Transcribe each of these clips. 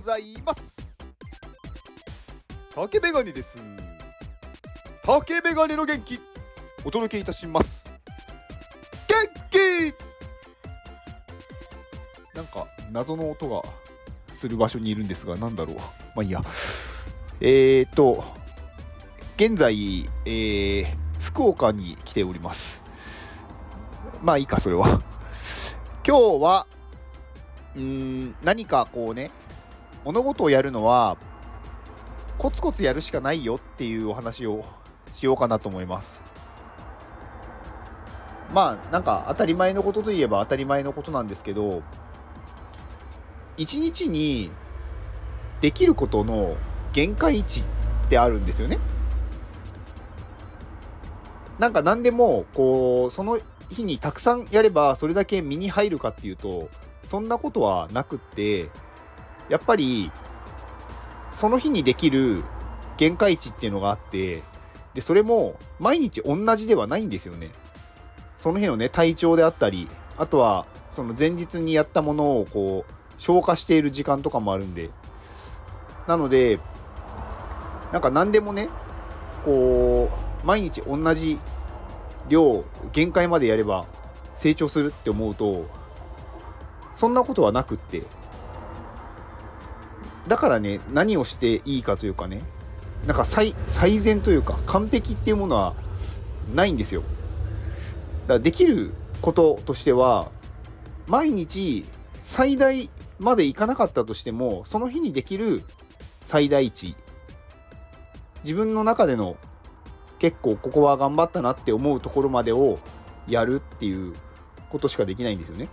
ございます竹メガネです竹メガネの元気お届けいたします元気なんか謎の音がする場所にいるんですが何だろう。まあいいや。えーと現在、えー、福岡に来ております。まあいいかそれは。今日はうーん何かこうね物事をやるのはコツコツやるしかないよっていうお話をしようかなと思います。まあなんか当たり前のことといえば当たり前のことなんですけど一日にできることの限界値ってあるんですよね。なんか何でもこうその日にたくさんやればそれだけ身に入るかっていうとそんなことはなくってやっぱりその日にできる限界値っていうのがあってでそれも毎日同じではないんですよね。その日のね体調であったりあとはその前日にやったものをこう消化している時間とかもあるんで。なのでなんか何でもねこう毎日同じ量限界までやれば成長するって思うとそんなことはなくって。だからね何をしていいかというかねなんか最善というか完璧っていうものはないんですよだからできることとしては毎日最大までいかなかったとしてもその日にできる最大値自分の中での結構ここは頑張ったなって思うところまでをやるっていうことしかできないんですよね。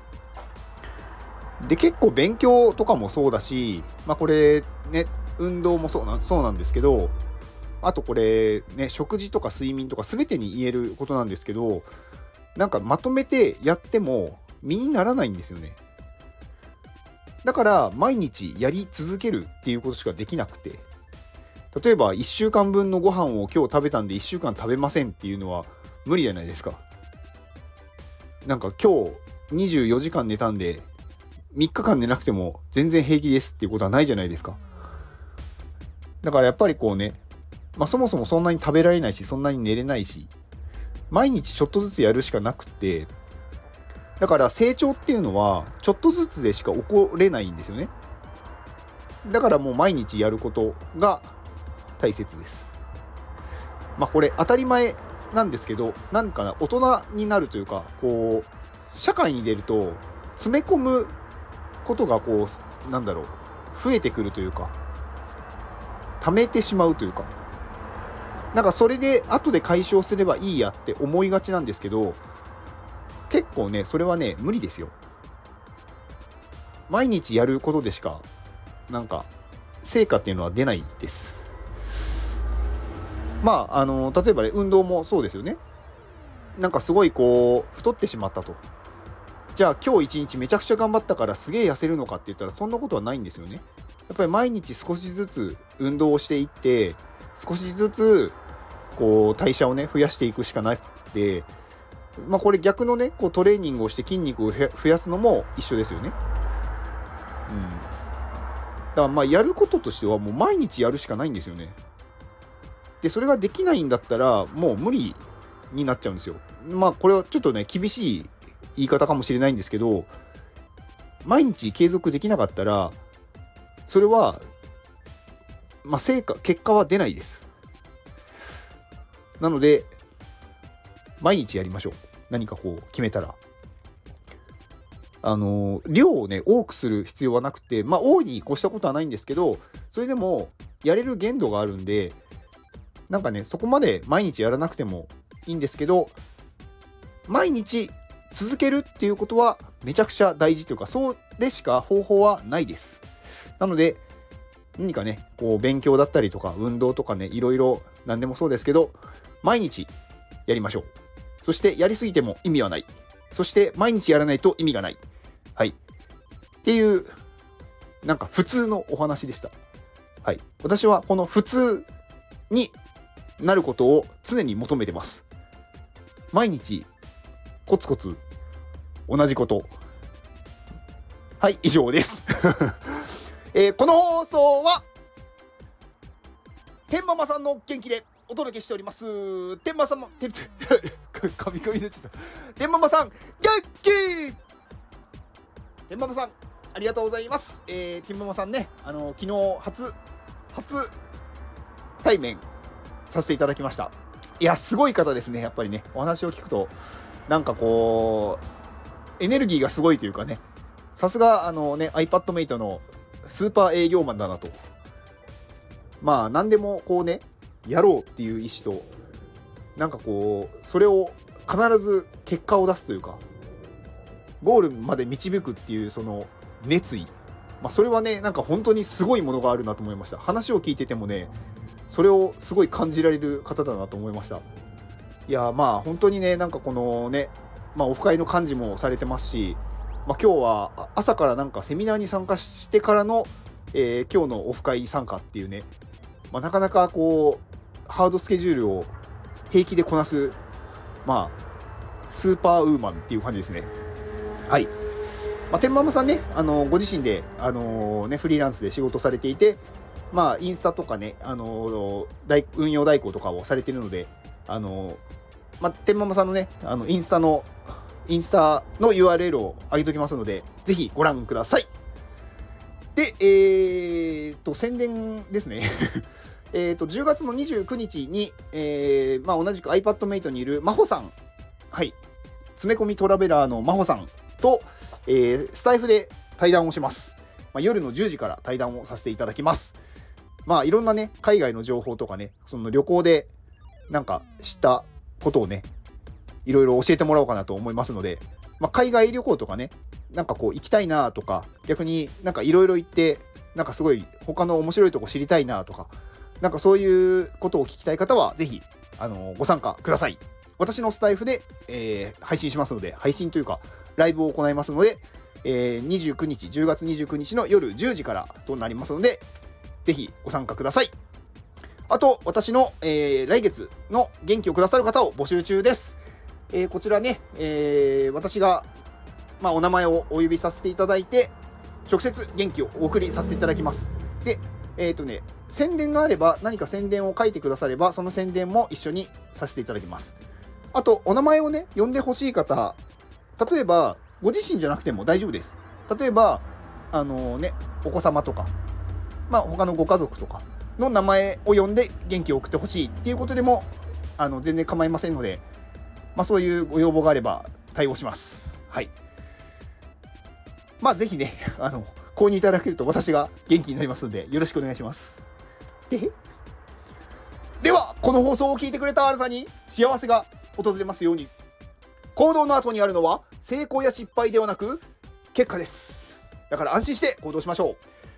で結構勉強とかもそうだし、まあ、これね運動もそうなそうなんですけどあとこれね食事とか睡眠とか全てに言えることなんですけどなんかまとめてやっても身にならないんですよね。だから毎日やり続けるっていうことしかできなくて例えば1週間分のご飯を今日食べたんで1週間食べませんっていうのは無理じゃないですか。なんか今日24時間寝たんで3日間寝なくても全然平気ですっていうことはないじゃないですか。だからやっぱりこうね、まあ、そもそもそんなに食べられないしそんなに寝れないし毎日ちょっとずつやるしかなくてだから成長っていうのはちょっとずつでしか起これないんですよね。だからもう毎日やることが大切です。まあこれ当たり前なんですけどなんか大人になるというかこう社会に出ると詰め込むことがこうなんだろう増えてくるというか溜めてしまうというか。なんかそれで後で解消すればいいやって思いがちなんですけど結構ねそれはね無理ですよ。毎日やることでしかなんか成果っていうのは出ないです。まああの例えばね運動もそうですよね。なんかすごいこう太ってしまったと。じゃあ今日一日めちゃくちゃ頑張ったからすげえ痩せるのかって言ったらそんなことはないんですよね。やっぱり毎日少しずつ運動をしていって少しずつこう代謝をね増やしていくしかなくてまあこれ逆のねこうトレーニングをして筋肉を増やすのも一緒ですよね。うん。だからまあやることとしてはもう毎日やるしかないんですよね。でそれができないんだったらもう無理になっちゃうんですよ。まあこれはちょっとね厳しい言い方かもしれないんですけど毎日継続できなかったらそれはまあ成果結果は出ないです。なので毎日やりましょう。何かこう決めたら。あの量をね多くする必要はなくてまあ大いに越したことはないんですけどそれでもやれる限度があるんでなんかねそこまで毎日やらなくてもいいんですけど毎日続けるっていうことはめちゃくちゃ大事というかそれしか方法はないです。なので何かねこう勉強だったりとか運動とかねいろいろ何でもそうですけど毎日やりましょう。そしてやりすぎても意味はない。そして毎日やらないと意味がない。はい。っていうなんか普通のお話でした。はい。私はこの普通になることを常に求めてます。毎日コツコツ同じこと。はい以上です。えー、この放送は天ママさんの元気でお届けしております。天マさんも 天カミカミでちょっと天ママさん元気！天ママさんありがとうございます。えー、天ママさんねあの昨日初初対面させていただきました。いやすごい方ですねやっぱりね。お話を聞くとなんかこうエネルギーがすごいというかね。さすがあのね iPadMate のスーパー営業マンだなと。まあ何でもこうねやろうっていう意思となんかこうそれを必ず結果を出すというかゴールまで導くっていうその熱意。まあ、それはねなんか本当にすごいものがあるなと思いました。話を聞いててもねそれをすごい感じられる方だなと思いました。いやまあ本当にねなんかこのねまあオフ会の幹事もされてますし、まあ、今日は朝からなんかセミナーに参加してからの、えー、今日のオフ会参加っていうね、まあ、なかなかこうハードスケジュールを平気でこなすまあスーパーウーマンっていう感じですね。はい。まあ、天満さんね、あのご自身で、あのね、フリーランスで仕事されていて、まあ、インスタとかね、あのー、運用代行とかをされているので、あのー、まあ、天ママさんのね、あの、インスタの、インスタの URL を上げておきますので、ぜひご覧ください。で、えーと、宣伝ですね。えっと、10月の29日に、えー、まあ、同じく iPadMate にいる真帆さん、はい、詰め込みトラベラーの真帆さんと、えー、スタイフで対談をします。まあ、夜の10時から対談をさせていただきます。まあいろんなね、海外の情報とかね、その旅行でなんか知ったことをね、いろいろ教えてもらおうかなと思いますので、まあ、海外旅行とかね、なんかこう行きたいなとか、逆になんかいろいろ行って、なんかすごい他の面白いとこ知りたいなとか、なんかそういうことを聞きたい方は、ぜひ、あのご参加ください。私のスタイフで、えー、配信しますので、配信というか、ライブを行いますので、えー、29日、10月29日の夜10時からとなりますので、ぜひご参加ください。あと、私の、えー、来月の元気をくださる方を募集中です。えー、こちらね、えー、私が、まあ、お名前をお呼びさせていただいて、直接元気をお送りさせていただきます。で、えっ、とね、宣伝があれば、何か宣伝を書いてくだされば、その宣伝も一緒にさせていただきます。あと、お名前をね、呼んでほしい方、例えば、ご自身じゃなくても大丈夫です。例えば、あのね、お子様とか、まあ、他のご家族とかの名前を呼んで元気を送ってほしいっていうことでもあの全然構いませんので、まあ、そういうご要望があれば対応します。はい。まあ、ぜひね、あの、購入いただけると私が元気になりますので、よろしくお願いします。で、では、この放送を聞いてくれたあなたに幸せが訪れますように。行動の後にあるのは成功や失敗ではなく結果です。だから安心して行動しましょう。